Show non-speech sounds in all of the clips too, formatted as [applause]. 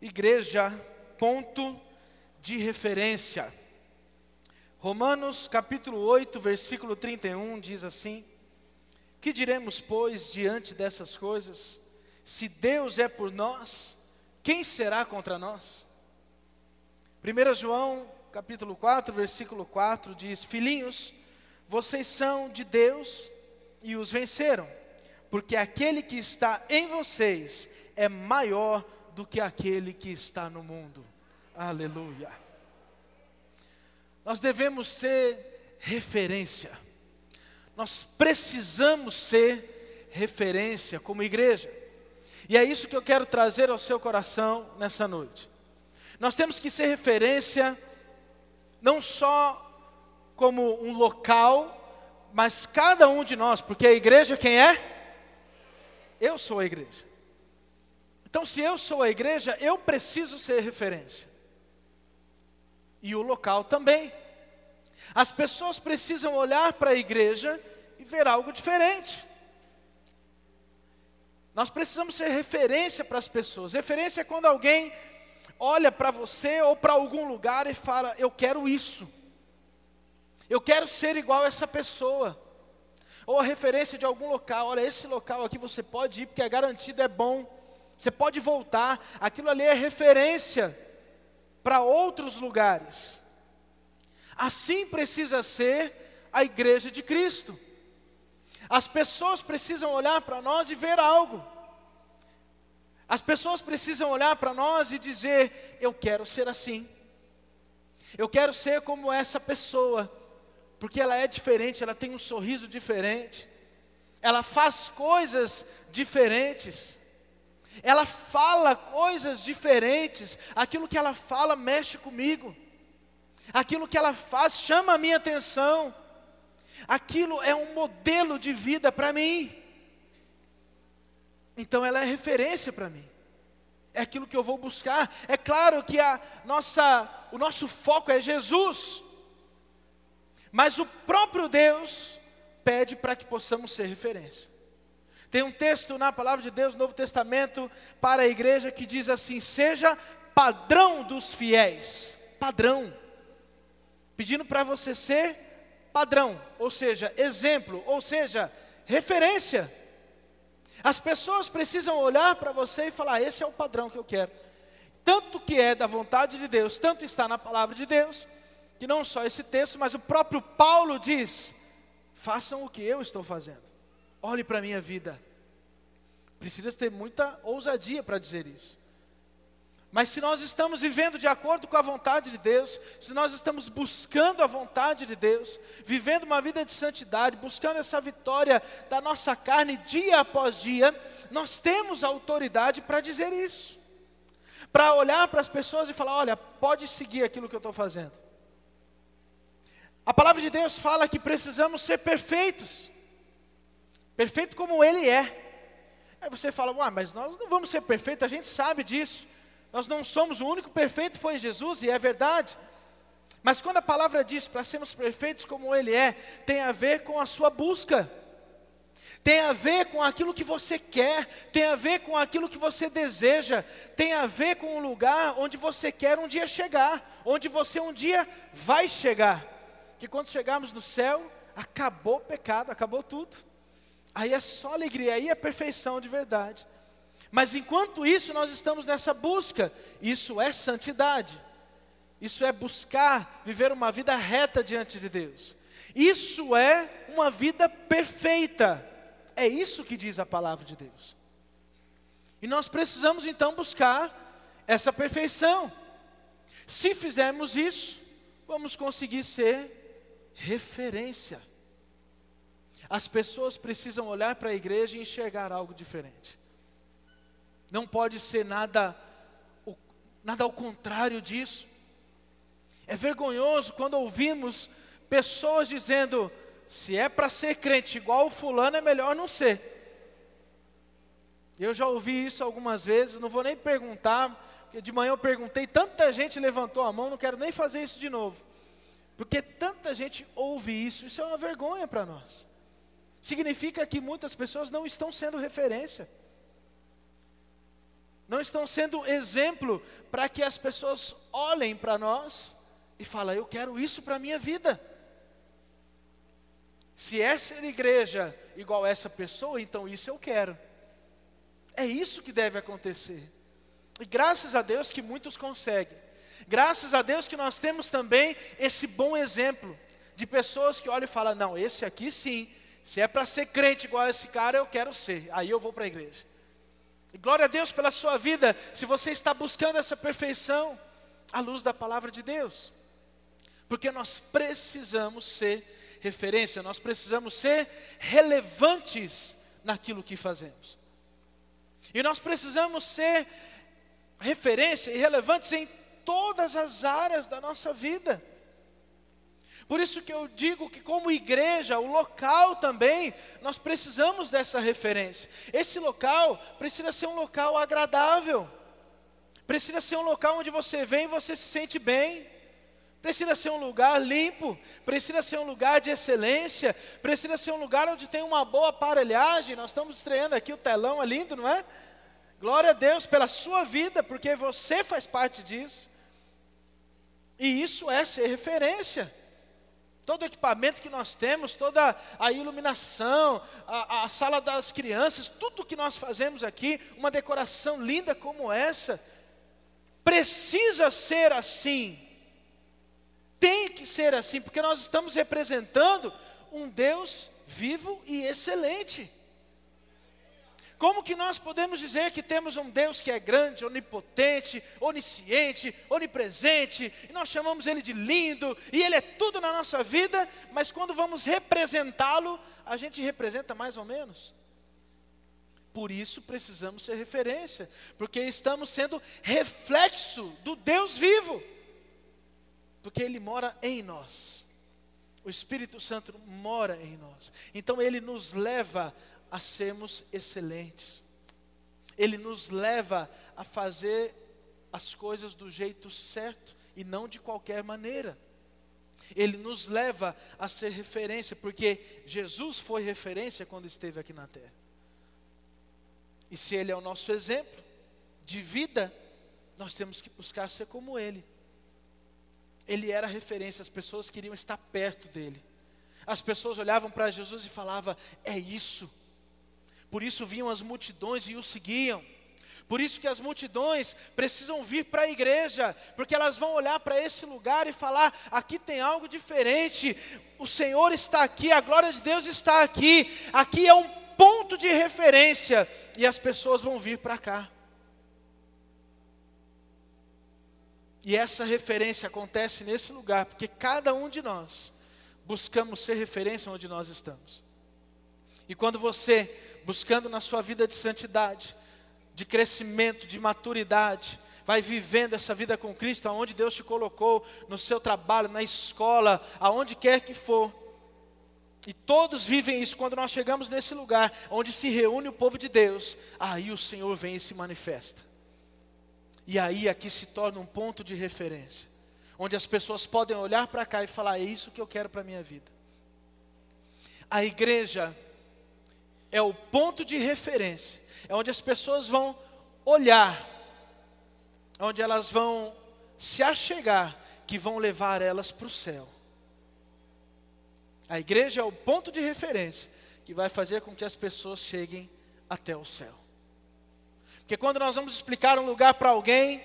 igreja, ponto de referência. Romanos capítulo 8, versículo 31 diz assim: Que diremos, pois, diante dessas coisas? Se Deus é por nós, quem será contra nós? 1 João capítulo 4, versículo 4 diz: Filhinhos, vocês são de Deus e os venceram, porque aquele que está em vocês é maior do que aquele que está no mundo. Aleluia. Nós devemos ser referência. Nós precisamos ser referência como igreja. E é isso que eu quero trazer ao seu coração nessa noite. Nós temos que ser referência não só como um local, mas cada um de nós, porque a igreja quem é? Eu sou a igreja. Então, se eu sou a igreja, eu preciso ser referência. E o local também. As pessoas precisam olhar para a igreja e ver algo diferente. Nós precisamos ser referência para as pessoas. Referência é quando alguém olha para você ou para algum lugar e fala: Eu quero isso. Eu quero ser igual a essa pessoa. Ou a referência de algum local: Olha, esse local aqui você pode ir porque é garantido, é bom. Você pode voltar, aquilo ali é referência para outros lugares. Assim precisa ser a igreja de Cristo. As pessoas precisam olhar para nós e ver algo. As pessoas precisam olhar para nós e dizer: Eu quero ser assim. Eu quero ser como essa pessoa, porque ela é diferente, ela tem um sorriso diferente, ela faz coisas diferentes ela fala coisas diferentes, aquilo que ela fala mexe comigo, aquilo que ela faz chama a minha atenção, aquilo é um modelo de vida para mim, então ela é referência para mim, é aquilo que eu vou buscar. É claro que a nossa, o nosso foco é Jesus, mas o próprio Deus pede para que possamos ser referência. Tem um texto na palavra de Deus, no Novo Testamento, para a igreja que diz assim: seja padrão dos fiéis. Padrão. Pedindo para você ser padrão, ou seja, exemplo, ou seja, referência. As pessoas precisam olhar para você e falar: esse é o padrão que eu quero. Tanto que é da vontade de Deus, tanto está na palavra de Deus, que não só esse texto, mas o próprio Paulo diz: façam o que eu estou fazendo. Olhe para a minha vida. Precisa ter muita ousadia para dizer isso. Mas se nós estamos vivendo de acordo com a vontade de Deus, se nós estamos buscando a vontade de Deus, vivendo uma vida de santidade, buscando essa vitória da nossa carne dia após dia, nós temos autoridade para dizer isso. Para olhar para as pessoas e falar: olha, pode seguir aquilo que eu estou fazendo. A palavra de Deus fala que precisamos ser perfeitos perfeito como Ele é. Aí você fala, ah, mas nós não vamos ser perfeitos, a gente sabe disso. Nós não somos, o único perfeito foi Jesus, e é verdade. Mas quando a palavra diz para sermos perfeitos como Ele é, tem a ver com a sua busca, tem a ver com aquilo que você quer, tem a ver com aquilo que você deseja, tem a ver com o lugar onde você quer um dia chegar, onde você um dia vai chegar. Que quando chegarmos no céu, acabou o pecado, acabou tudo. Aí é só alegria, aí é perfeição de verdade. Mas enquanto isso, nós estamos nessa busca, isso é santidade. Isso é buscar viver uma vida reta diante de Deus. Isso é uma vida perfeita. É isso que diz a palavra de Deus. E nós precisamos então buscar essa perfeição. Se fizermos isso, vamos conseguir ser referência. As pessoas precisam olhar para a igreja e enxergar algo diferente. Não pode ser nada, nada ao contrário disso. É vergonhoso quando ouvimos pessoas dizendo: se é para ser crente igual o fulano, é melhor não ser. Eu já ouvi isso algumas vezes, não vou nem perguntar, porque de manhã eu perguntei, tanta gente levantou a mão, não quero nem fazer isso de novo. Porque tanta gente ouve isso, isso é uma vergonha para nós. Significa que muitas pessoas não estão sendo referência. não estão sendo exemplo para que as pessoas olhem para nós e falem: Eu quero isso para a minha vida. Se é ser igreja igual essa pessoa, então isso eu quero. É isso que deve acontecer. E graças a Deus que muitos conseguem. Graças a Deus que nós temos também esse bom exemplo de pessoas que olham e falam: não, esse aqui sim, se é para ser crente igual esse cara, eu quero ser. Aí eu vou para a igreja. E glória a Deus pela sua vida, se você está buscando essa perfeição à luz da palavra de Deus. Porque nós precisamos ser referência, nós precisamos ser relevantes naquilo que fazemos. E nós precisamos ser referência e relevantes em todas as áreas da nossa vida. Por isso que eu digo que, como igreja, o local também, nós precisamos dessa referência. Esse local precisa ser um local agradável, precisa ser um local onde você vem e você se sente bem. Precisa ser um lugar limpo, precisa ser um lugar de excelência, precisa ser um lugar onde tem uma boa aparelhagem. Nós estamos estreando aqui o telão, é lindo, não é? Glória a Deus pela sua vida, porque você faz parte disso. E isso é ser referência. Todo o equipamento que nós temos, toda a iluminação, a, a sala das crianças, tudo que nós fazemos aqui, uma decoração linda como essa, precisa ser assim. Tem que ser assim, porque nós estamos representando um Deus vivo e excelente. Como que nós podemos dizer que temos um Deus que é grande, onipotente, onisciente, onipresente, e nós chamamos Ele de lindo, e Ele é tudo na nossa vida, mas quando vamos representá-lo, a gente representa mais ou menos? Por isso precisamos ser referência, porque estamos sendo reflexo do Deus vivo, porque Ele mora em nós. O Espírito Santo mora em nós. Então ele nos leva a sermos excelentes. Ele nos leva a fazer as coisas do jeito certo e não de qualquer maneira. Ele nos leva a ser referência, porque Jesus foi referência quando esteve aqui na terra. E se Ele é o nosso exemplo de vida, nós temos que buscar ser como Ele. Ele era referência, as pessoas queriam estar perto dele. As pessoas olhavam para Jesus e falavam: É isso. Por isso vinham as multidões e o seguiam. Por isso que as multidões precisam vir para a igreja, porque elas vão olhar para esse lugar e falar: aqui tem algo diferente, o Senhor está aqui, a glória de Deus está aqui, aqui é um ponto de referência, e as pessoas vão vir para cá. E essa referência acontece nesse lugar, porque cada um de nós buscamos ser referência onde nós estamos. E quando você buscando na sua vida de santidade, de crescimento, de maturidade, vai vivendo essa vida com Cristo, aonde Deus te colocou, no seu trabalho, na escola, aonde quer que for. E todos vivem isso quando nós chegamos nesse lugar onde se reúne o povo de Deus, aí o Senhor vem e se manifesta. E aí aqui se torna um ponto de referência, onde as pessoas podem olhar para cá e falar: é isso que eu quero para a minha vida. A igreja é o ponto de referência, é onde as pessoas vão olhar, onde elas vão se achegar, que vão levar elas para o céu. A igreja é o ponto de referência que vai fazer com que as pessoas cheguem até o céu. Porque quando nós vamos explicar um lugar para alguém,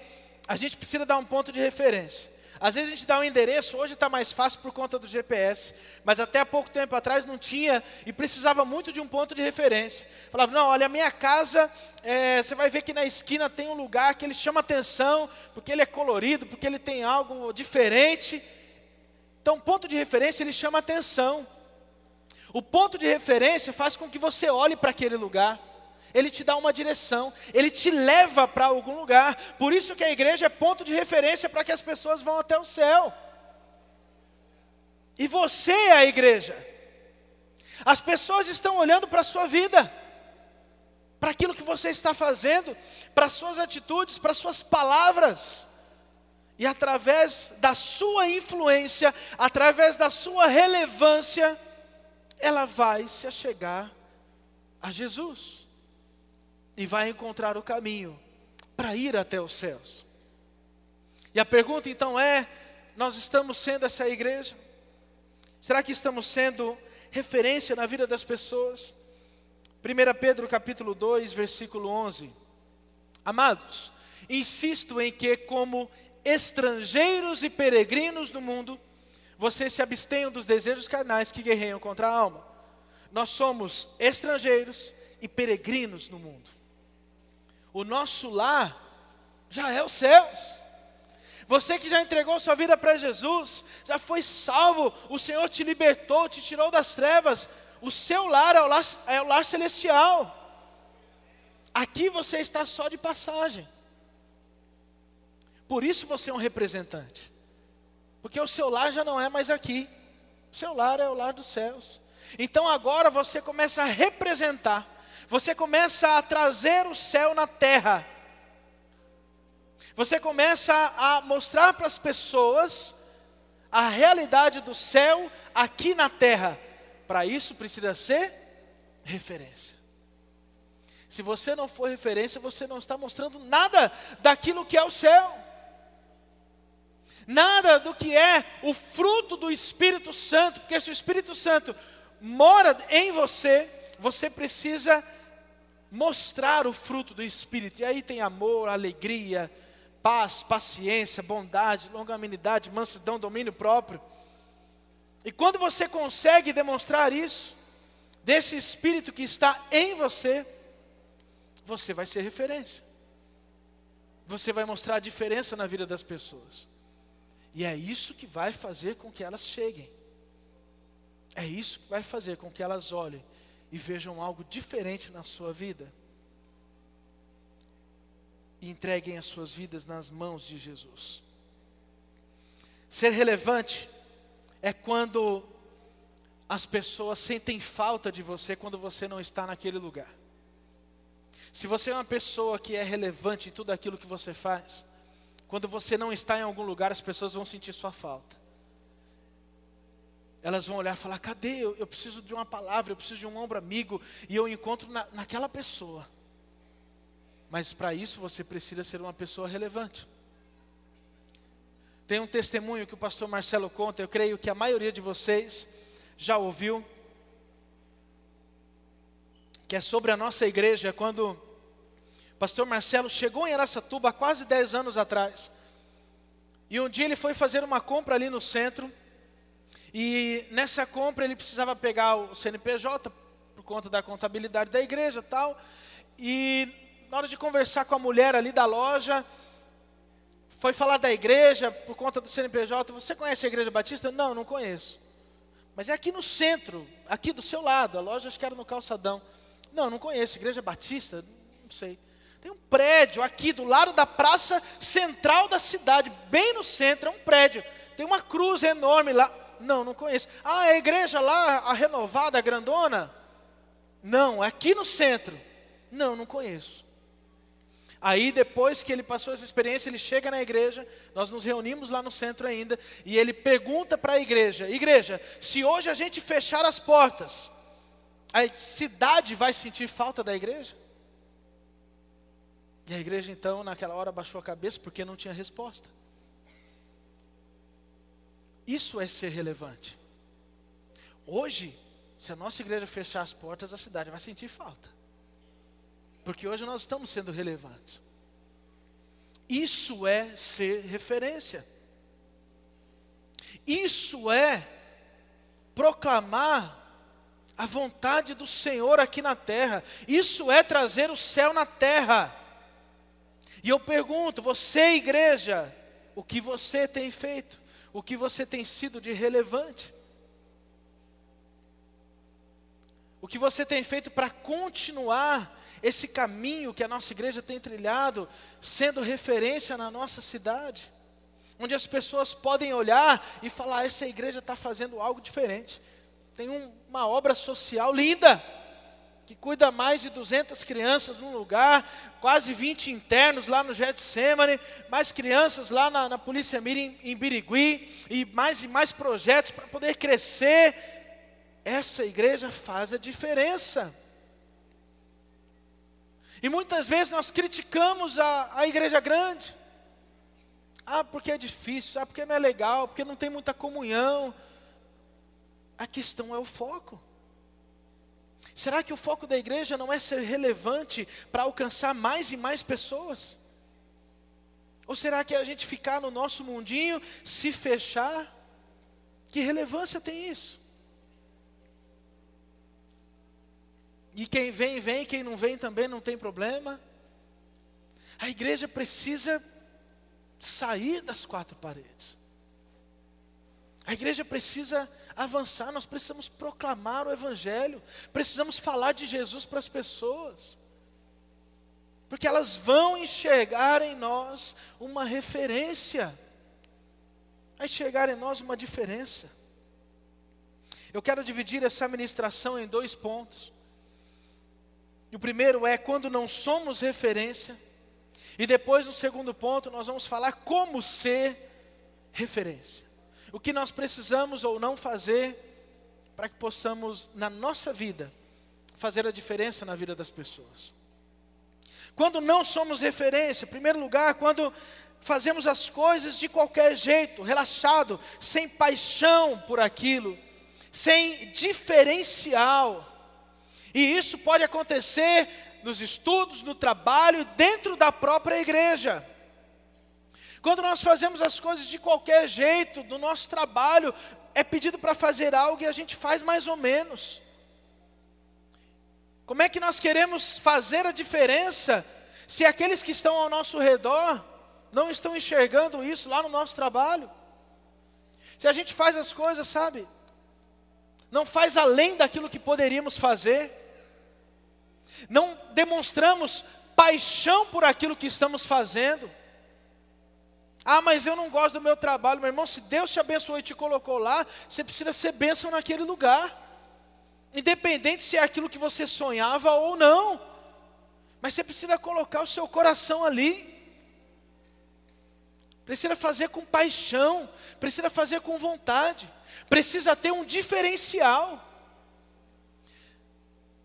a gente precisa dar um ponto de referência. Às vezes a gente dá um endereço, hoje está mais fácil por conta do GPS, mas até há pouco tempo atrás não tinha e precisava muito de um ponto de referência. Falava, não, olha, a minha casa, é, você vai ver que na esquina tem um lugar que ele chama atenção, porque ele é colorido, porque ele tem algo diferente. Então, ponto de referência ele chama atenção. O ponto de referência faz com que você olhe para aquele lugar ele te dá uma direção, ele te leva para algum lugar. Por isso que a igreja é ponto de referência para que as pessoas vão até o céu. E você é a igreja. As pessoas estão olhando para a sua vida, para aquilo que você está fazendo, para as suas atitudes, para as suas palavras. E através da sua influência, através da sua relevância, ela vai se achegar a Jesus e vai encontrar o caminho para ir até os céus. E a pergunta então é: nós estamos sendo essa igreja? Será que estamos sendo referência na vida das pessoas? 1 Pedro capítulo 2, versículo 11. Amados, insisto em que como estrangeiros e peregrinos no mundo, vocês se abstenham dos desejos carnais que guerreiam contra a alma. Nós somos estrangeiros e peregrinos no mundo. O nosso lar já é os céus. Você que já entregou sua vida para Jesus, já foi salvo, o Senhor te libertou, te tirou das trevas. O seu lar é o lar, é o lar celestial. Aqui você está só de passagem. Por isso você é um representante. Porque o seu lar já não é mais aqui. O seu lar é o lar dos céus. Então agora você começa a representar, você começa a trazer o céu na terra. Você começa a mostrar para as pessoas a realidade do céu aqui na terra. Para isso precisa ser referência. Se você não for referência, você não está mostrando nada daquilo que é o céu nada do que é o fruto do Espírito Santo, porque se o Espírito Santo mora em você, você precisa mostrar o fruto do Espírito. E aí tem amor, alegria, paz, paciência, bondade, longanimidade, mansidão, domínio próprio. E quando você consegue demonstrar isso, desse Espírito que está em você, você vai ser referência. Você vai mostrar a diferença na vida das pessoas. E é isso que vai fazer com que elas cheguem. É isso que vai fazer com que elas olhem e vejam algo diferente na sua vida. E entreguem as suas vidas nas mãos de Jesus. Ser relevante é quando as pessoas sentem falta de você quando você não está naquele lugar. Se você é uma pessoa que é relevante em tudo aquilo que você faz, quando você não está em algum lugar, as pessoas vão sentir sua falta. Elas vão olhar e falar: cadê? Eu, eu preciso de uma palavra, eu preciso de um ombro amigo, e eu encontro na, naquela pessoa. Mas para isso você precisa ser uma pessoa relevante. Tem um testemunho que o pastor Marcelo conta, eu creio que a maioria de vocês já ouviu, que é sobre a nossa igreja, quando pastor Marcelo chegou em Aracatuba há quase 10 anos atrás. E um dia ele foi fazer uma compra ali no centro. E nessa compra ele precisava pegar o CNPJ por conta da contabilidade da igreja tal. E na hora de conversar com a mulher ali da loja, foi falar da igreja por conta do CNPJ. Você conhece a igreja batista? Não, não conheço. Mas é aqui no centro, aqui do seu lado. A loja acho que era no calçadão. Não, não conheço. Igreja batista? Não sei. Tem um prédio aqui do lado da praça central da cidade, bem no centro, é um prédio. Tem uma cruz enorme lá. Não, não conheço. Ah, a igreja lá, a renovada, a grandona? Não, é aqui no centro. Não, não conheço. Aí, depois que ele passou essa experiência, ele chega na igreja, nós nos reunimos lá no centro ainda, e ele pergunta para a igreja: Igreja, se hoje a gente fechar as portas, a cidade vai sentir falta da igreja? E a igreja então, naquela hora, baixou a cabeça porque não tinha resposta. Isso é ser relevante. Hoje, se a nossa igreja fechar as portas, a cidade vai sentir falta. Porque hoje nós estamos sendo relevantes. Isso é ser referência. Isso é proclamar a vontade do Senhor aqui na terra. Isso é trazer o céu na terra. E eu pergunto, você, igreja, o que você tem feito? O que você tem sido de relevante? O que você tem feito para continuar esse caminho que a nossa igreja tem trilhado, sendo referência na nossa cidade? Onde as pessoas podem olhar e falar: essa igreja está fazendo algo diferente. Tem um, uma obra social linda que cuida mais de 200 crianças num lugar, quase 20 internos lá no Getsemane, mais crianças lá na, na Polícia Mirim em Birigui, e mais e mais projetos para poder crescer. Essa igreja faz a diferença. E muitas vezes nós criticamos a, a igreja grande. Ah, porque é difícil, ah, porque não é legal, porque não tem muita comunhão. A questão é o foco. Será que o foco da igreja não é ser relevante para alcançar mais e mais pessoas? Ou será que a gente ficar no nosso mundinho, se fechar? Que relevância tem isso? E quem vem, vem, quem não vem também não tem problema. A igreja precisa sair das quatro paredes. A igreja precisa avançar, nós precisamos proclamar o Evangelho, precisamos falar de Jesus para as pessoas, porque elas vão enxergar em nós uma referência, vai enxergar em nós uma diferença. Eu quero dividir essa ministração em dois pontos. E o primeiro é quando não somos referência, e depois, no segundo ponto, nós vamos falar como ser referência. O que nós precisamos ou não fazer para que possamos, na nossa vida, fazer a diferença na vida das pessoas. Quando não somos referência, em primeiro lugar, quando fazemos as coisas de qualquer jeito, relaxado, sem paixão por aquilo, sem diferencial. E isso pode acontecer nos estudos, no trabalho dentro da própria igreja. Quando nós fazemos as coisas de qualquer jeito, no nosso trabalho, é pedido para fazer algo e a gente faz mais ou menos. Como é que nós queremos fazer a diferença se aqueles que estão ao nosso redor não estão enxergando isso lá no nosso trabalho? Se a gente faz as coisas, sabe, não faz além daquilo que poderíamos fazer não demonstramos paixão por aquilo que estamos fazendo. Ah, mas eu não gosto do meu trabalho, meu irmão. Se Deus te abençoou e te colocou lá, você precisa ser bênção naquele lugar, independente se é aquilo que você sonhava ou não. Mas você precisa colocar o seu coração ali, precisa fazer com paixão, precisa fazer com vontade, precisa ter um diferencial.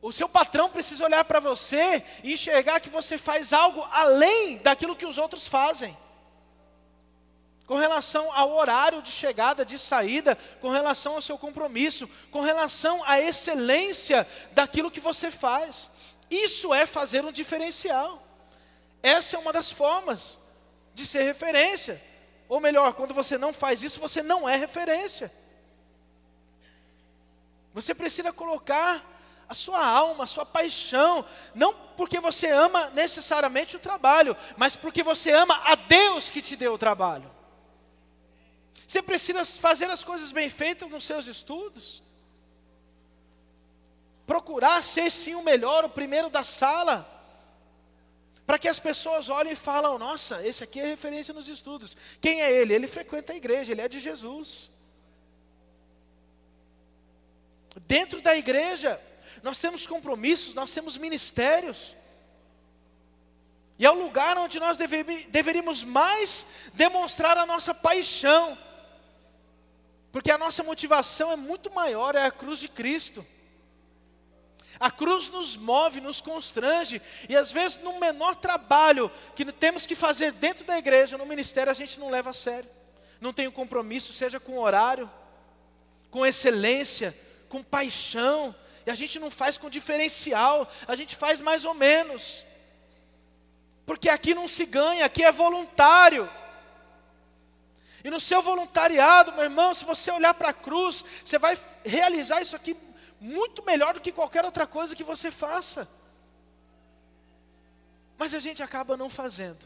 O seu patrão precisa olhar para você e enxergar que você faz algo além daquilo que os outros fazem. Com relação ao horário de chegada, de saída, com relação ao seu compromisso, com relação à excelência daquilo que você faz. Isso é fazer um diferencial. Essa é uma das formas de ser referência. Ou melhor, quando você não faz isso, você não é referência. Você precisa colocar a sua alma, a sua paixão, não porque você ama necessariamente o trabalho, mas porque você ama a Deus que te deu o trabalho. Você precisa fazer as coisas bem feitas nos seus estudos, procurar ser sim o melhor, o primeiro da sala, para que as pessoas olhem e falem: nossa, esse aqui é referência nos estudos. Quem é ele? Ele frequenta a igreja, ele é de Jesus. Dentro da igreja, nós temos compromissos, nós temos ministérios. E é o lugar onde nós deve, deveríamos mais demonstrar a nossa paixão, porque a nossa motivação é muito maior, é a cruz de Cristo. A cruz nos move, nos constrange, e às vezes, no menor trabalho que temos que fazer dentro da igreja, no ministério, a gente não leva a sério, não tem um compromisso, seja com horário, com excelência, com paixão, e a gente não faz com diferencial, a gente faz mais ou menos. Porque aqui não se ganha, aqui é voluntário. E no seu voluntariado, meu irmão, se você olhar para a cruz, você vai realizar isso aqui muito melhor do que qualquer outra coisa que você faça. Mas a gente acaba não fazendo.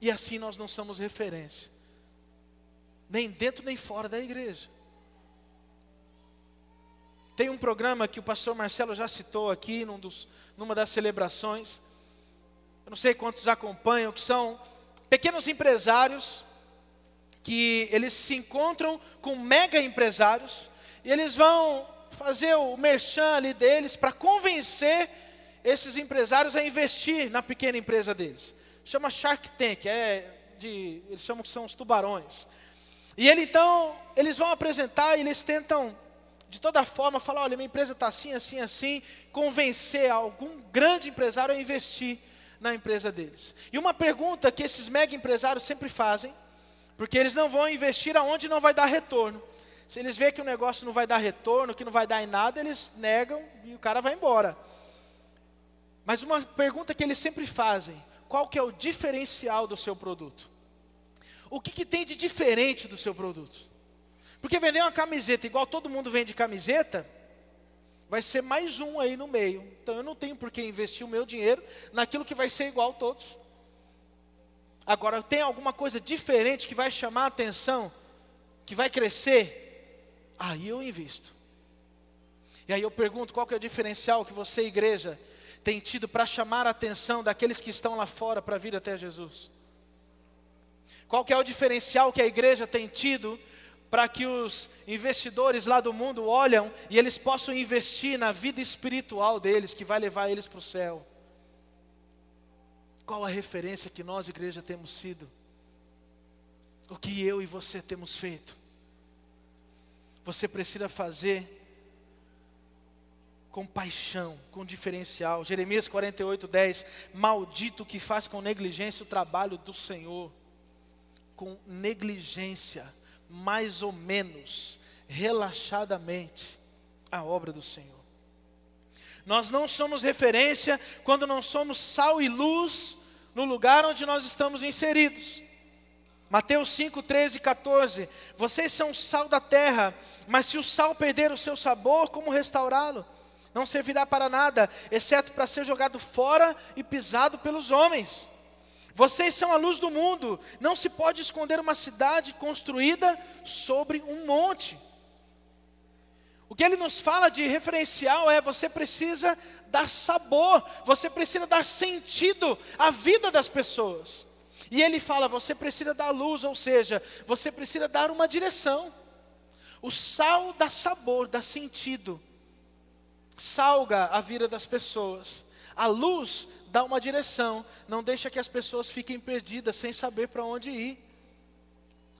E assim nós não somos referência, nem dentro nem fora da igreja. Tem um programa que o pastor Marcelo já citou aqui num dos, numa das celebrações. Eu não sei quantos acompanham, que são pequenos empresários que eles se encontram com mega empresários e eles vão fazer o merchan ali deles para convencer esses empresários a investir na pequena empresa deles. Chama Shark Tank, é de, eles chamam que são os tubarões. E ele então, eles vão apresentar e eles tentam de toda forma, falar: olha, minha empresa está assim, assim, assim, convencer algum grande empresário a investir na empresa deles. E uma pergunta que esses mega empresários sempre fazem, porque eles não vão investir aonde não vai dar retorno. Se eles veem que o negócio não vai dar retorno, que não vai dar em nada, eles negam e o cara vai embora. Mas uma pergunta que eles sempre fazem: qual que é o diferencial do seu produto? O que, que tem de diferente do seu produto? Porque vender uma camiseta igual todo mundo vende camiseta, vai ser mais um aí no meio. Então eu não tenho por que investir o meu dinheiro naquilo que vai ser igual a todos. Agora, tem alguma coisa diferente que vai chamar a atenção, que vai crescer? Aí eu invisto. E aí eu pergunto: qual que é o diferencial que você, igreja, tem tido para chamar a atenção daqueles que estão lá fora para vir até Jesus? Qual que é o diferencial que a igreja tem tido para que os investidores lá do mundo olham e eles possam investir na vida espiritual deles, que vai levar eles para o céu? Qual a referência que nós, igreja, temos sido? O que eu e você temos feito? Você precisa fazer com paixão, com diferencial. Jeremias 48, 10. Maldito que faz com negligência o trabalho do Senhor. Com negligência, mais ou menos, relaxadamente, a obra do Senhor. Nós não somos referência quando não somos sal e luz no lugar onde nós estamos inseridos. Mateus 5, 13 e 14. Vocês são sal da terra, mas se o sal perder o seu sabor, como restaurá-lo? Não servirá para nada, exceto para ser jogado fora e pisado pelos homens. Vocês são a luz do mundo. Não se pode esconder uma cidade construída sobre um monte. O que ele nos fala de referencial é: você precisa dar sabor, você precisa dar sentido à vida das pessoas. E ele fala: você precisa dar luz, ou seja, você precisa dar uma direção. O sal dá sabor, dá sentido, salga a vida das pessoas. A luz dá uma direção, não deixa que as pessoas fiquem perdidas sem saber para onde ir.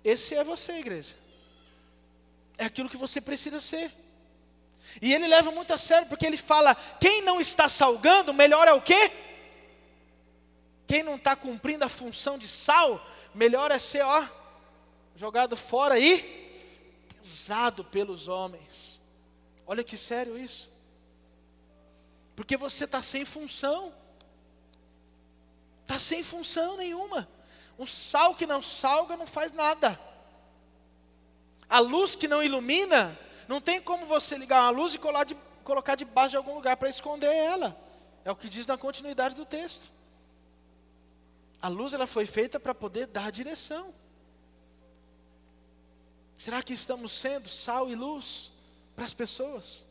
Esse é você, igreja. É aquilo que você precisa ser. E ele leva muito a sério, porque ele fala: quem não está salgando, melhor é o quê? Quem não está cumprindo a função de sal, melhor é ser, ó, jogado fora e pisado pelos homens. Olha que sério isso. Porque você está sem função. Está sem função nenhuma. Um sal que não salga não faz nada. A luz que não ilumina, não tem como você ligar uma luz e colocar debaixo de algum lugar para esconder ela. É o que diz na continuidade do texto. A luz ela foi feita para poder dar direção. Será que estamos sendo sal e luz para as pessoas?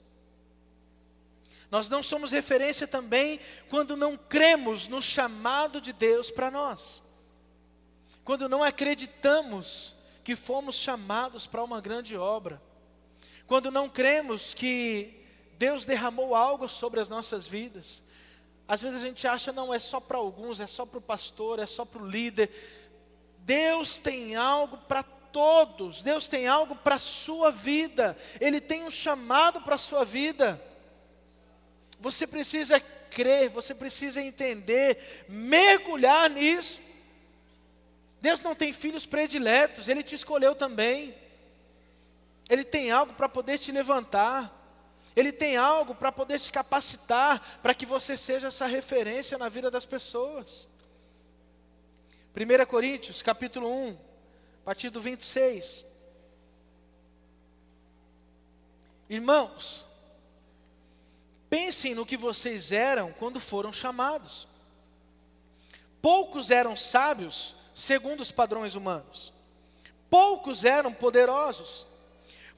Nós não somos referência também quando não cremos no chamado de Deus para nós. Quando não acreditamos que fomos chamados para uma grande obra. Quando não cremos que Deus derramou algo sobre as nossas vidas. Às vezes a gente acha, não, é só para alguns, é só para o pastor, é só para o líder. Deus tem algo para todos, Deus tem algo para a sua vida, Ele tem um chamado para a sua vida. Você precisa crer, você precisa entender, mergulhar nisso. Deus não tem filhos prediletos, Ele te escolheu também. Ele tem algo para poder te levantar. Ele tem algo para poder te capacitar para que você seja essa referência na vida das pessoas. 1 Coríntios, capítulo 1, a partir do 26. Irmãos, pensem no que vocês eram quando foram chamados. Poucos eram sábios, segundo os padrões humanos. Poucos eram poderosos.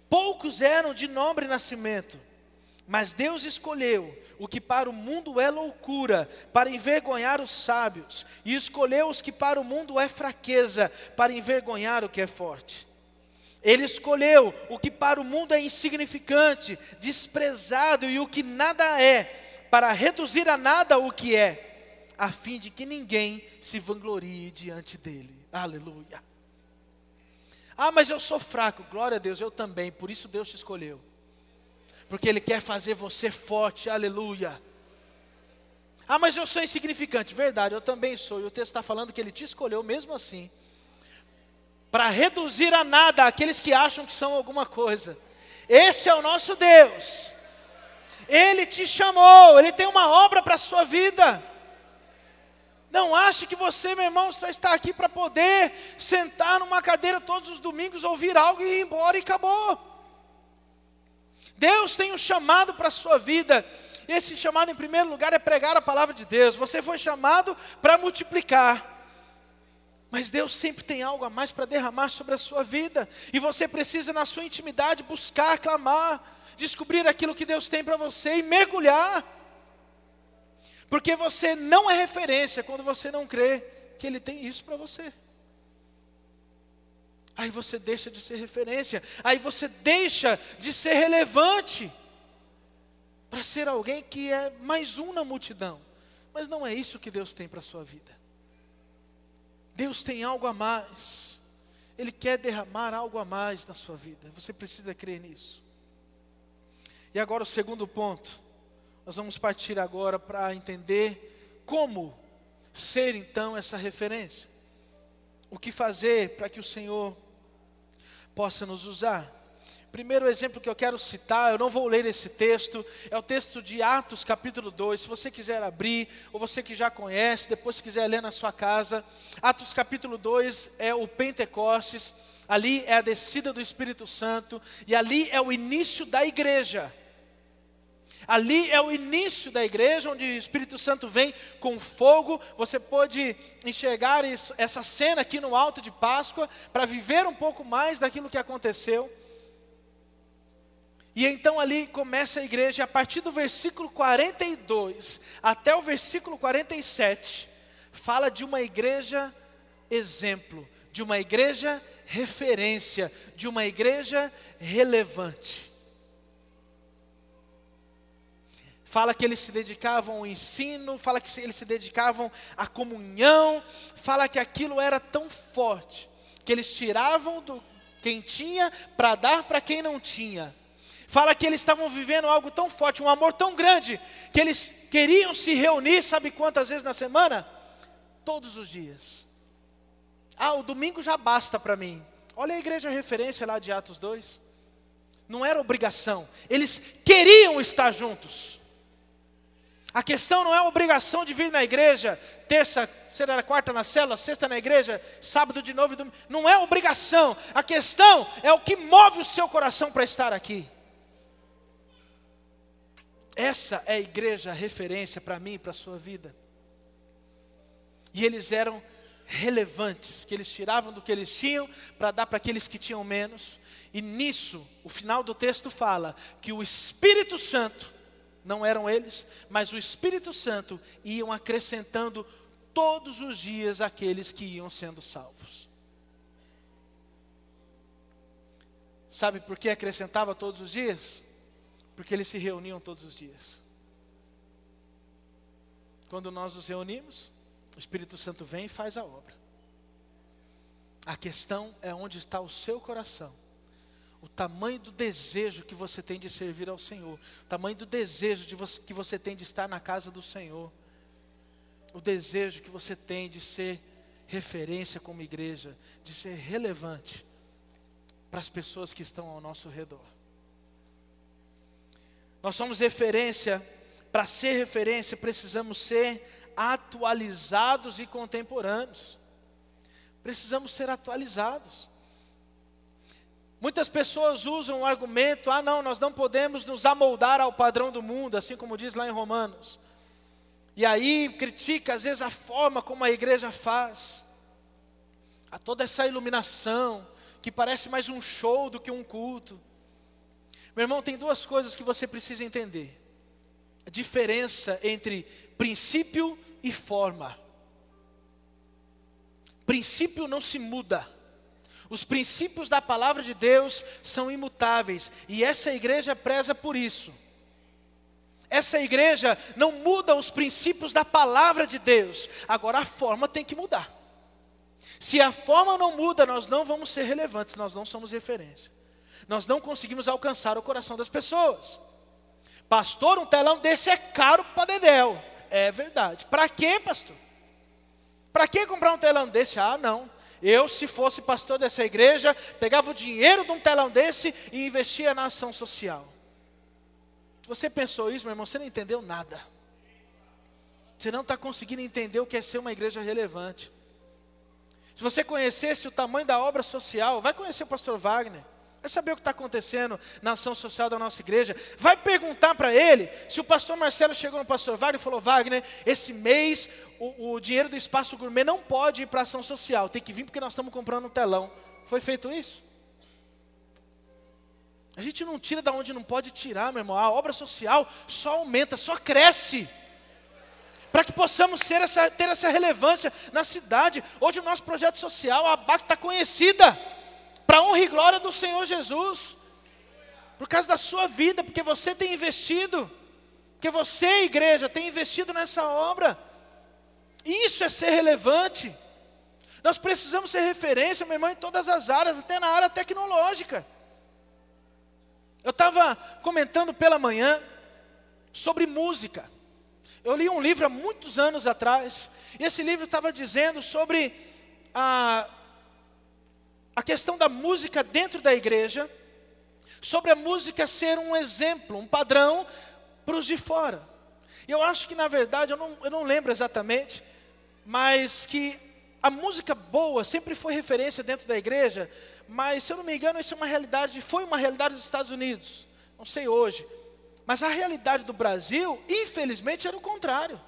Poucos eram de nobre nascimento. Mas Deus escolheu o que para o mundo é loucura, para envergonhar os sábios, e escolheu os que para o mundo é fraqueza, para envergonhar o que é forte. Ele escolheu o que para o mundo é insignificante, desprezado e o que nada é, para reduzir a nada o que é, a fim de que ninguém se vanglorie diante dele. Aleluia. Ah, mas eu sou fraco, glória a Deus, eu também, por isso Deus te escolheu. porque Ele quer fazer você forte, aleluia. Ah, mas eu sou insignificante. Verdade, eu também sou. E o texto está falando que Ele te escolheu mesmo assim, para reduzir a nada aqueles que acham que são alguma coisa. Esse é o nosso Deus. Ele te chamou, Ele tem uma obra para a sua vida. Não ache que você, meu irmão, só está aqui para poder sentar numa cadeira todos os domingos, ouvir algo e ir embora e acabou. Deus tem um chamado para a sua vida. Esse chamado, em primeiro lugar, é pregar a palavra de Deus. Você foi chamado para multiplicar. Mas Deus sempre tem algo a mais para derramar sobre a sua vida. E você precisa, na sua intimidade, buscar, clamar, descobrir aquilo que Deus tem para você e mergulhar. Porque você não é referência quando você não crê que Ele tem isso para você. Aí você deixa de ser referência, aí você deixa de ser relevante para ser alguém que é mais um na multidão. Mas não é isso que Deus tem para a sua vida. Deus tem algo a mais. Ele quer derramar algo a mais na sua vida. Você precisa crer nisso. E agora o segundo ponto. Nós vamos partir agora para entender como ser então essa referência. O que fazer para que o Senhor possa nos usar. Primeiro exemplo que eu quero citar, eu não vou ler esse texto, é o texto de Atos capítulo 2. Se você quiser abrir, ou você que já conhece, depois se quiser ler na sua casa. Atos capítulo 2 é o Pentecostes, ali é a descida do Espírito Santo, e ali é o início da igreja. Ali é o início da igreja, onde o Espírito Santo vem com fogo. Você pode enxergar isso, essa cena aqui no alto de Páscoa, para viver um pouco mais daquilo que aconteceu. E então ali começa a igreja, a partir do versículo 42 até o versículo 47, fala de uma igreja exemplo, de uma igreja referência, de uma igreja relevante. Fala que eles se dedicavam ao ensino, fala que eles se dedicavam à comunhão, fala que aquilo era tão forte que eles tiravam do quem tinha para dar para quem não tinha. Fala que eles estavam vivendo algo tão forte, um amor tão grande, que eles queriam se reunir, sabe quantas vezes na semana? Todos os dias. Ah, o domingo já basta para mim. Olha a igreja referência lá de Atos 2. Não era obrigação, eles queriam estar juntos. A questão não é obrigação de vir na igreja, terça, será quarta na célula, sexta na igreja, sábado de novo. Domingo. Não é obrigação. A questão é o que move o seu coração para estar aqui. Essa é a igreja referência para mim e para a sua vida. E eles eram relevantes, que eles tiravam do que eles tinham para dar para aqueles que tinham menos. E nisso, o final do texto fala que o Espírito Santo não eram eles, mas o Espírito Santo iam acrescentando todos os dias aqueles que iam sendo salvos. Sabe por que acrescentava todos os dias? Porque eles se reuniam todos os dias. Quando nós nos reunimos, o Espírito Santo vem e faz a obra. A questão é onde está o seu coração o tamanho do desejo que você tem de servir ao Senhor, o tamanho do desejo de você, que você tem de estar na casa do Senhor, o desejo que você tem de ser referência como igreja, de ser relevante para as pessoas que estão ao nosso redor. Nós somos referência, para ser referência precisamos ser atualizados e contemporâneos. Precisamos ser atualizados. Muitas pessoas usam o argumento: ah, não, nós não podemos nos amoldar ao padrão do mundo, assim como diz lá em Romanos. E aí critica às vezes a forma como a igreja faz, a toda essa iluminação, que parece mais um show do que um culto. Meu irmão, tem duas coisas que você precisa entender: a diferença entre princípio e forma. Princípio não se muda. Os princípios da palavra de Deus são imutáveis e essa igreja preza por isso. Essa igreja não muda os princípios da palavra de Deus, agora a forma tem que mudar. Se a forma não muda, nós não vamos ser relevantes, nós não somos referência. Nós não conseguimos alcançar o coração das pessoas. Pastor, um telão desse é caro para Dedéu. É verdade. Para quê, pastor? Para que comprar um telão desse? Ah, não. Eu, se fosse pastor dessa igreja, pegava o dinheiro de um telão desse e investia na ação social. Se você pensou isso, meu irmão, você não entendeu nada. Você não está conseguindo entender o que é ser uma igreja relevante. Se você conhecesse o tamanho da obra social, vai conhecer o pastor Wagner. Vai saber o que está acontecendo na ação social da nossa igreja. Vai perguntar para ele se o pastor Marcelo chegou no pastor Wagner e falou: Wagner, esse mês o, o dinheiro do espaço gourmet não pode ir para ação social, tem que vir porque nós estamos comprando um telão. Foi feito isso? A gente não tira da onde não pode tirar, meu irmão. A obra social só aumenta, só cresce. Para que possamos essa, ter essa relevância na cidade. Hoje o nosso projeto social, a ABAC está conhecida para honra e glória do Senhor Jesus, por causa da sua vida, porque você tem investido, porque você, igreja, tem investido nessa obra. Isso é ser relevante. Nós precisamos ser referência, meu irmão, em todas as áreas, até na área tecnológica. Eu estava comentando pela manhã sobre música. Eu li um livro há muitos anos atrás, e esse livro estava dizendo sobre a a questão da música dentro da igreja, sobre a música ser um exemplo, um padrão para os de fora. Eu acho que, na verdade, eu não, eu não lembro exatamente, mas que a música boa sempre foi referência dentro da igreja, mas, se eu não me engano, isso é uma realidade, foi uma realidade dos Estados Unidos, não sei hoje, mas a realidade do Brasil, infelizmente, era o contrário.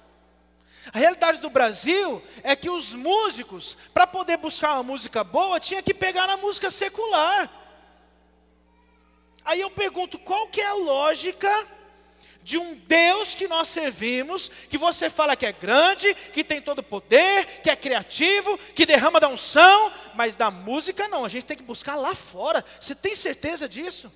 A realidade do Brasil é que os músicos, para poder buscar uma música boa, tinha que pegar na música secular. Aí eu pergunto, qual que é a lógica de um Deus que nós servimos, que você fala que é grande, que tem todo o poder, que é criativo, que derrama da unção, mas da música não, a gente tem que buscar lá fora. Você tem certeza disso?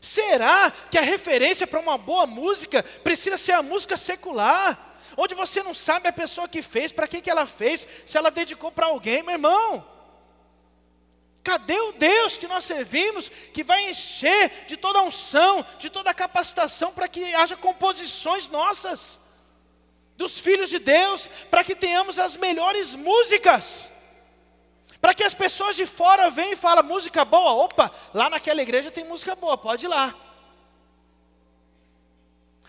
Será que a referência para uma boa música precisa ser a música secular? Onde você não sabe a pessoa que fez, para quem que ela fez, se ela dedicou para alguém, meu irmão. Cadê o Deus que nós servimos, que vai encher de toda a unção, de toda a capacitação para que haja composições nossas, dos filhos de Deus, para que tenhamos as melhores músicas, para que as pessoas de fora venham e falem música boa, opa, lá naquela igreja tem música boa, pode ir lá.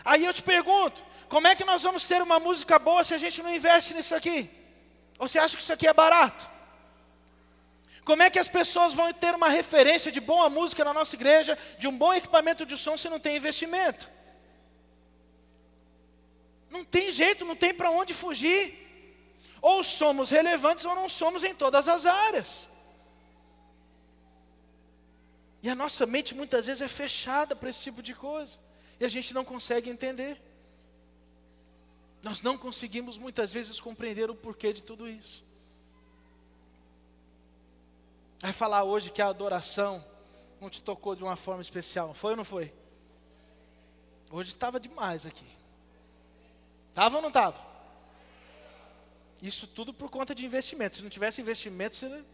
Aí eu te pergunto, como é que nós vamos ter uma música boa se a gente não investe nisso aqui? Ou você acha que isso aqui é barato? Como é que as pessoas vão ter uma referência de boa música na nossa igreja, de um bom equipamento de som, se não tem investimento? Não tem jeito, não tem para onde fugir. Ou somos relevantes ou não somos em todas as áreas. E a nossa mente muitas vezes é fechada para esse tipo de coisa. E a gente não consegue entender. Nós não conseguimos muitas vezes compreender o porquê de tudo isso. Vai falar hoje que a adoração não te tocou de uma forma especial, foi ou não foi? Hoje estava demais aqui. Estava ou não estava? Isso tudo por conta de investimento. Se não tivesse investimento, você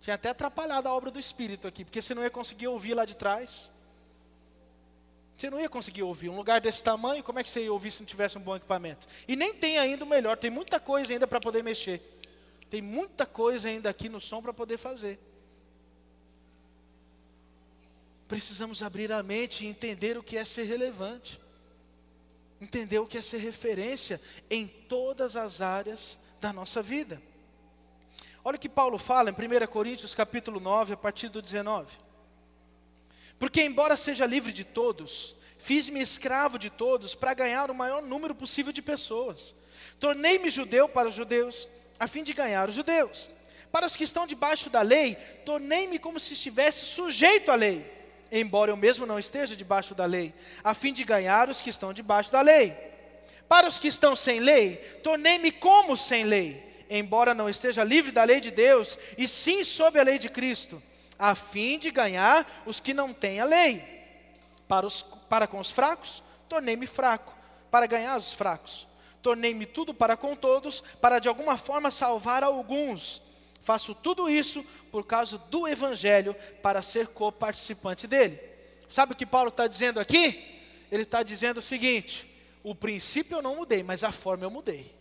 tinha até atrapalhado a obra do Espírito aqui, porque você não ia conseguir ouvir lá de trás. Você não ia conseguir ouvir. Um lugar desse tamanho, como é que você ia ouvir se não tivesse um bom equipamento? E nem tem ainda o melhor, tem muita coisa ainda para poder mexer. Tem muita coisa ainda aqui no som para poder fazer. Precisamos abrir a mente e entender o que é ser relevante. Entender o que é ser referência em todas as áreas da nossa vida. Olha o que Paulo fala em 1 Coríntios capítulo 9, a partir do 19. Porque, embora seja livre de todos, fiz-me escravo de todos para ganhar o maior número possível de pessoas. Tornei-me judeu para os judeus, a fim de ganhar os judeus. Para os que estão debaixo da lei, tornei-me como se estivesse sujeito à lei, embora eu mesmo não esteja debaixo da lei, a fim de ganhar os que estão debaixo da lei. Para os que estão sem lei, tornei-me como sem lei, embora não esteja livre da lei de Deus, e sim sob a lei de Cristo a fim de ganhar os que não têm a lei. Para, os, para com os fracos, tornei-me fraco, para ganhar os fracos. Tornei-me tudo para com todos, para de alguma forma salvar alguns. Faço tudo isso por causa do Evangelho, para ser co-participante dele. Sabe o que Paulo está dizendo aqui? ele está dizendo o seguinte: o princípio eu não mudei, mas a forma eu mudei.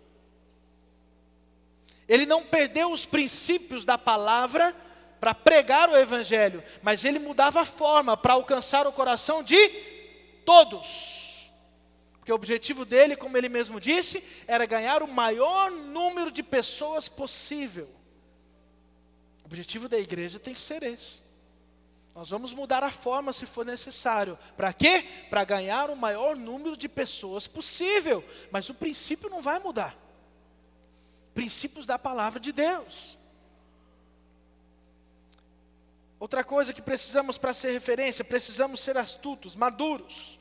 Ele não perdeu os princípios da palavra para pregar o evangelho, mas ele mudava a forma para alcançar o coração de todos. Porque o objetivo dele, como ele mesmo disse, era ganhar o maior número de pessoas possível. O objetivo da igreja tem que ser esse. Nós vamos mudar a forma se for necessário. Para quê? Para ganhar o maior número de pessoas possível. Mas o princípio não vai mudar. Princípios da palavra de Deus. Outra coisa que precisamos para ser referência, precisamos ser astutos, maduros.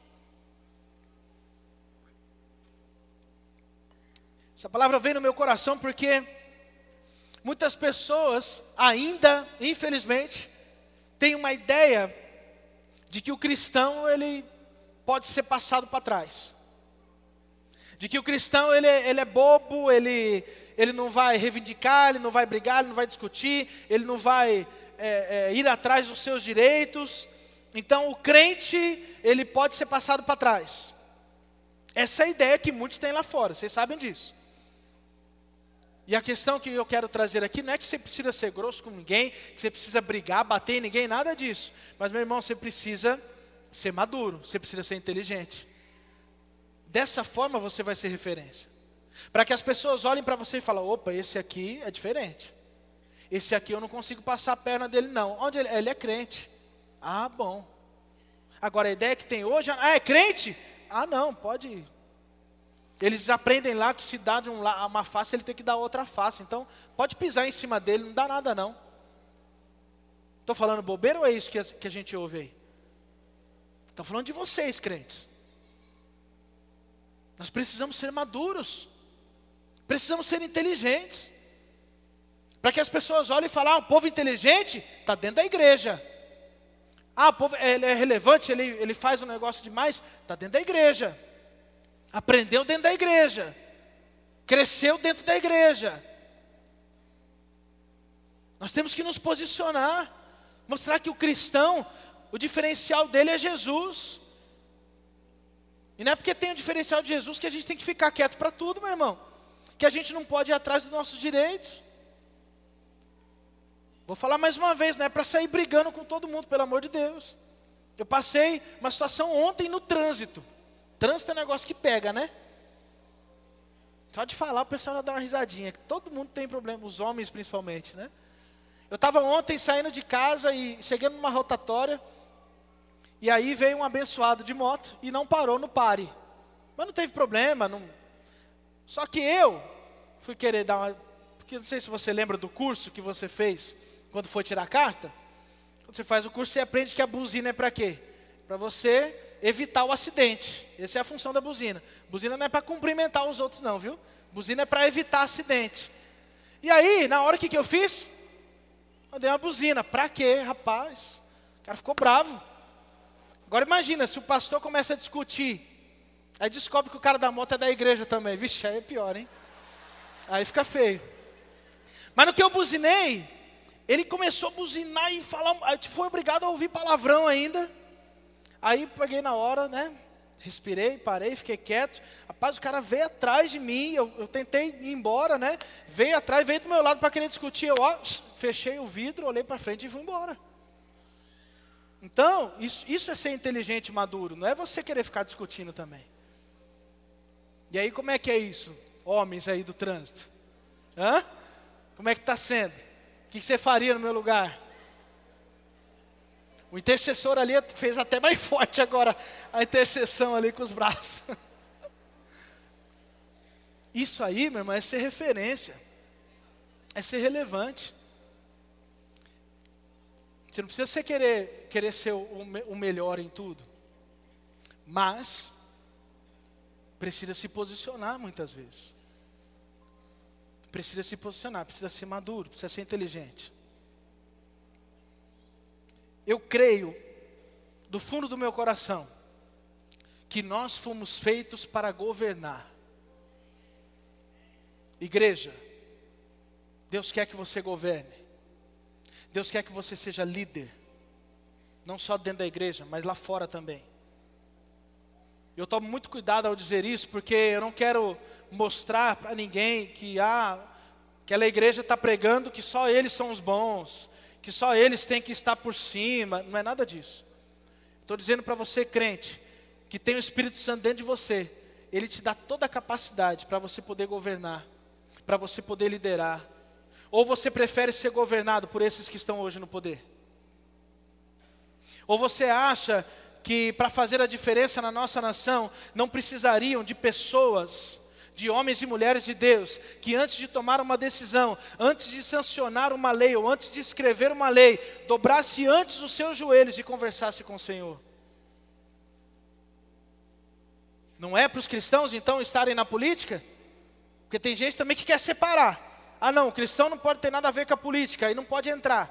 Essa palavra vem no meu coração porque muitas pessoas ainda, infelizmente, têm uma ideia de que o cristão ele pode ser passado para trás. De que o cristão ele, é, ele é bobo, ele, ele não vai reivindicar, ele não vai brigar, ele não vai discutir, ele não vai é, é, ir atrás dos seus direitos. Então o crente ele pode ser passado para trás. Essa é a ideia que muitos têm lá fora, vocês sabem disso. E a questão que eu quero trazer aqui não é que você precisa ser grosso com ninguém, que você precisa brigar, bater em ninguém, nada disso. Mas, meu irmão, você precisa ser maduro, você precisa ser inteligente. Dessa forma você vai ser referência. Para que as pessoas olhem para você e falem: opa, esse aqui é diferente. Esse aqui eu não consigo passar a perna dele, não. Onde ele, ele é crente. Ah, bom. Agora a ideia que tem hoje, ah, é crente? Ah, não, pode ir. Eles aprendem lá que se dá de um, uma face, ele tem que dar outra face. Então, pode pisar em cima dele, não dá nada não. Estou falando bobeira ou é isso que a, que a gente ouve aí? Estou falando de vocês, crentes. Nós precisamos ser maduros. Precisamos ser inteligentes. Para que as pessoas olhem e falem, ah, o povo inteligente está dentro da igreja. Ah, o povo ele é relevante, ele, ele faz um negócio demais, está dentro da igreja. Aprendeu dentro da igreja. Cresceu dentro da igreja. Nós temos que nos posicionar. Mostrar que o cristão, o diferencial dele é Jesus. E não é porque tem o diferencial de Jesus que a gente tem que ficar quieto para tudo, meu irmão. Que a gente não pode ir atrás dos nossos direitos. Vou falar mais uma vez, não é para sair brigando com todo mundo, pelo amor de Deus. Eu passei uma situação ontem no trânsito. Trânsito é negócio que pega, né? Só de falar o pessoal já dá uma risadinha. Todo mundo tem problema, os homens principalmente, né? Eu estava ontem saindo de casa e chegando numa rotatória. E aí veio um abençoado de moto e não parou no pare. Mas não teve problema. Não... Só que eu fui querer dar uma. Porque não sei se você lembra do curso que você fez quando foi tirar a carta. Quando você faz o curso, você aprende que a buzina é para quê? Para você evitar o acidente. Essa é a função da buzina. Buzina não é para cumprimentar os outros, não, viu? Buzina é para evitar acidente. E aí, na hora que, que eu fiz? Mandei uma buzina. Para quê, rapaz? O cara ficou bravo. Agora imagina, se o pastor começa a discutir, aí descobre que o cara da moto é da igreja também. Vixe, aí é pior, hein? Aí fica feio. Mas no que eu buzinei, ele começou a buzinar e falar, foi obrigado a ouvir palavrão ainda. Aí peguei na hora, né? Respirei, parei, fiquei quieto. Rapaz, o cara veio atrás de mim. Eu, eu tentei ir embora, né? Veio atrás, veio do meu lado para querer discutir. Eu ó, fechei o vidro, olhei para frente e fui embora. Então, isso, isso é ser inteligente e maduro. Não é você querer ficar discutindo também. E aí, como é que é isso? Homens aí do trânsito. Hã? Como é que está sendo? O que você faria no meu lugar? O intercessor ali fez até mais [laughs] forte agora a intercessão ali com os braços. [laughs] Isso aí, meu irmão, é ser referência, é ser relevante. Você não precisa ser querer, querer ser o, o melhor em tudo, mas precisa se posicionar muitas vezes. Precisa se posicionar, precisa ser maduro, precisa ser inteligente. Eu creio, do fundo do meu coração, que nós fomos feitos para governar. Igreja, Deus quer que você governe. Deus quer que você seja líder. Não só dentro da igreja, mas lá fora também. Eu tomo muito cuidado ao dizer isso, porque eu não quero mostrar para ninguém que ah, aquela igreja está pregando que só eles são os bons, que só eles têm que estar por cima. Não é nada disso. Estou dizendo para você, crente, que tem o Espírito Santo dentro de você, ele te dá toda a capacidade para você poder governar, para você poder liderar. Ou você prefere ser governado por esses que estão hoje no poder? Ou você acha que para fazer a diferença na nossa nação não precisariam de pessoas, de homens e mulheres de Deus, que antes de tomar uma decisão, antes de sancionar uma lei ou antes de escrever uma lei, dobrasse antes os seus joelhos e conversasse com o Senhor? Não é para os cristãos então estarem na política? Porque tem gente também que quer separar. Ah, não, o cristão não pode ter nada a ver com a política, aí não pode entrar.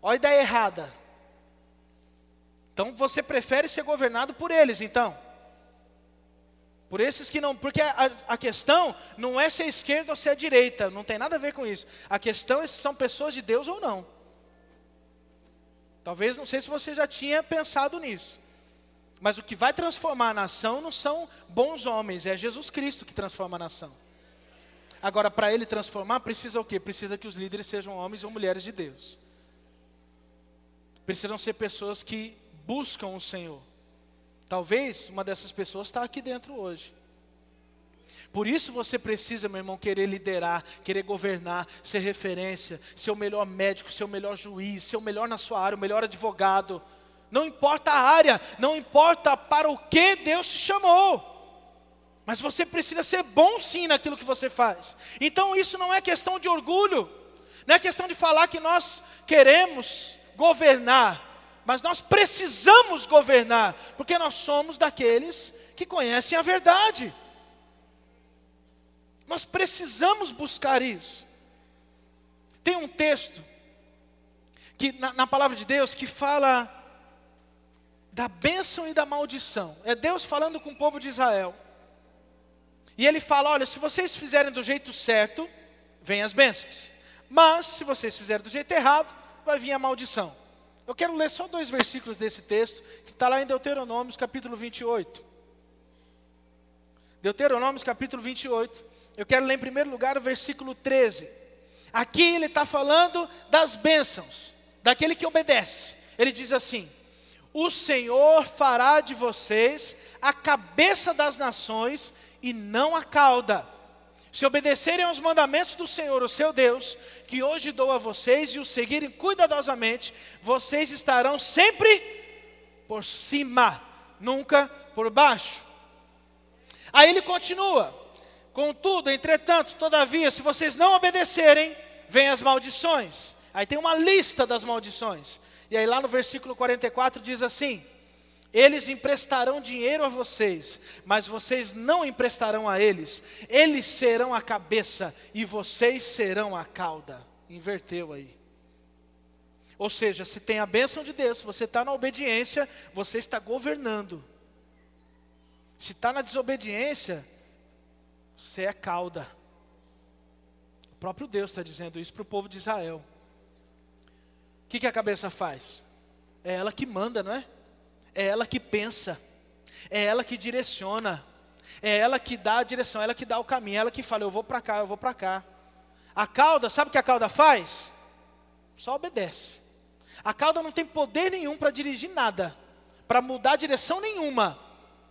Olha a ideia errada. Então você prefere ser governado por eles, então. Por esses que não. Porque a, a questão não é se é esquerda ou se é direita, não tem nada a ver com isso. A questão é se são pessoas de Deus ou não. Talvez, não sei se você já tinha pensado nisso. Mas o que vai transformar a nação não são bons homens, é Jesus Cristo que transforma a nação. Agora, para ele transformar, precisa o quê? Precisa que os líderes sejam homens ou mulheres de Deus. Precisam ser pessoas que buscam o Senhor. Talvez uma dessas pessoas está aqui dentro hoje. Por isso você precisa, meu irmão, querer liderar, querer governar, ser referência, ser o melhor médico, ser o melhor juiz, ser o melhor na sua área, o melhor advogado. Não importa a área, não importa para o que Deus te chamou. Mas você precisa ser bom sim naquilo que você faz. Então isso não é questão de orgulho, não é questão de falar que nós queremos governar, mas nós precisamos governar, porque nós somos daqueles que conhecem a verdade. Nós precisamos buscar isso. Tem um texto que na, na, palavra de Deus que fala da bênção e da maldição. É Deus falando com o povo de Israel. E ele fala: olha, se vocês fizerem do jeito certo, vem as bênçãos. Mas se vocês fizerem do jeito errado, vai vir a maldição. Eu quero ler só dois versículos desse texto, que está lá em Deuteronômio, capítulo 28. Deuteronômio, capítulo 28. Eu quero ler em primeiro lugar o versículo 13. Aqui ele está falando das bênçãos, daquele que obedece. Ele diz assim: O Senhor fará de vocês a cabeça das nações e não a cauda se obedecerem aos mandamentos do Senhor, o seu Deus, que hoje dou a vocês, e os seguirem cuidadosamente, vocês estarão sempre por cima, nunca por baixo. Aí ele continua: Contudo, entretanto, todavia, se vocês não obedecerem, vêm as maldições. Aí tem uma lista das maldições. E aí lá no versículo 44 diz assim: eles emprestarão dinheiro a vocês, mas vocês não emprestarão a eles. Eles serão a cabeça e vocês serão a cauda. Inverteu aí. Ou seja, se tem a bênção de Deus, se você está na obediência, você está governando. Se está na desobediência, você é cauda. O próprio Deus está dizendo isso para o povo de Israel. O que, que a cabeça faz? É ela que manda, não é? É ela que pensa, é ela que direciona, é ela que dá a direção, é ela que dá o caminho, é ela que fala, eu vou para cá, eu vou para cá. A cauda, sabe o que a cauda faz? Só obedece. A cauda não tem poder nenhum para dirigir nada, para mudar direção nenhuma.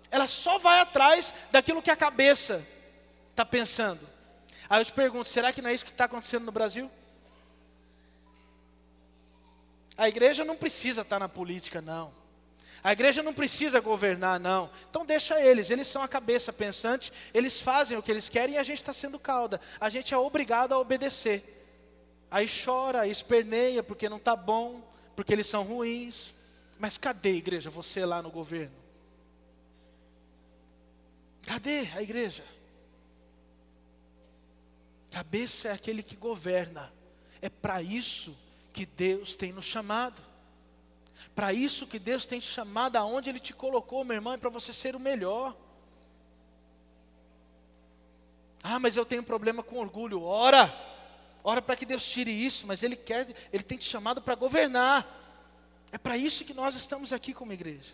Ela só vai atrás daquilo que a cabeça está pensando. Aí eu te pergunto: será que não é isso que está acontecendo no Brasil? A igreja não precisa estar tá na política, não. A igreja não precisa governar, não. Então deixa eles, eles são a cabeça pensante, eles fazem o que eles querem e a gente está sendo cauda. A gente é obrigado a obedecer. Aí chora, esperneia porque não está bom, porque eles são ruins. Mas cadê, igreja, você lá no governo? Cadê a igreja? Cabeça é aquele que governa. É para isso que Deus tem nos chamado. Para isso que Deus tem te chamado, aonde Ele te colocou, meu irmão, é para você ser o melhor. Ah, mas eu tenho problema com orgulho. Ora, ora para que Deus tire isso, mas Ele quer, Ele tem te chamado para governar. É para isso que nós estamos aqui como igreja.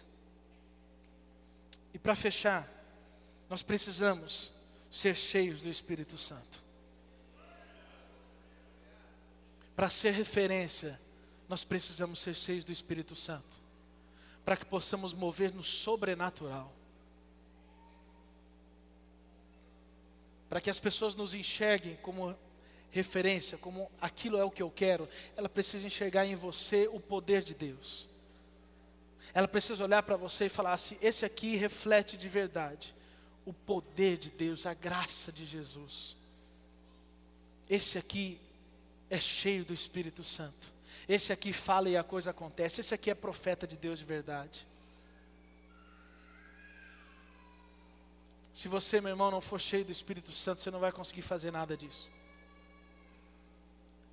E para fechar, nós precisamos ser cheios do Espírito Santo. Para ser referência, nós precisamos ser cheios do Espírito Santo, para que possamos mover no sobrenatural. Para que as pessoas nos enxerguem como referência, como aquilo é o que eu quero, ela precisa enxergar em você o poder de Deus. Ela precisa olhar para você e falar assim: esse aqui reflete de verdade o poder de Deus, a graça de Jesus. Esse aqui é cheio do Espírito Santo. Esse aqui fala e a coisa acontece. Esse aqui é profeta de Deus de verdade. Se você, meu irmão, não for cheio do Espírito Santo, você não vai conseguir fazer nada disso.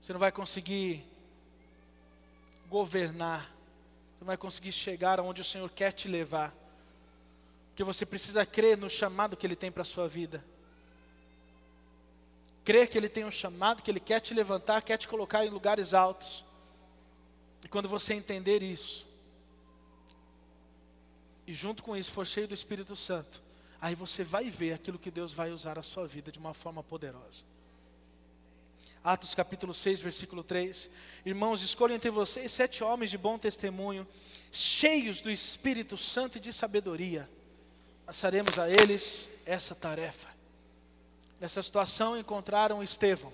Você não vai conseguir governar. Você não vai conseguir chegar aonde o Senhor quer te levar. Porque você precisa crer no chamado que Ele tem para a sua vida. Crer que Ele tem um chamado, que Ele quer te levantar, quer te colocar em lugares altos. E quando você entender isso, e junto com isso for cheio do Espírito Santo, aí você vai ver aquilo que Deus vai usar a sua vida de uma forma poderosa. Atos capítulo 6, versículo 3. Irmãos, escolham entre vocês sete homens de bom testemunho, cheios do Espírito Santo e de sabedoria passaremos a eles essa tarefa. Nessa situação encontraram Estevão,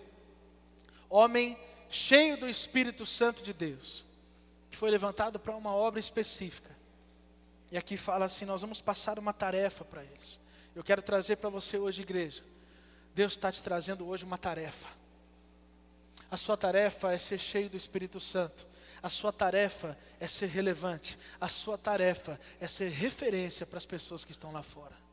homem cheio do Espírito Santo de Deus, que foi levantado para uma obra específica. E aqui fala assim: nós vamos passar uma tarefa para eles. Eu quero trazer para você hoje, igreja. Deus está te trazendo hoje uma tarefa. A sua tarefa é ser cheio do Espírito Santo. A sua tarefa é ser relevante. A sua tarefa é ser referência para as pessoas que estão lá fora.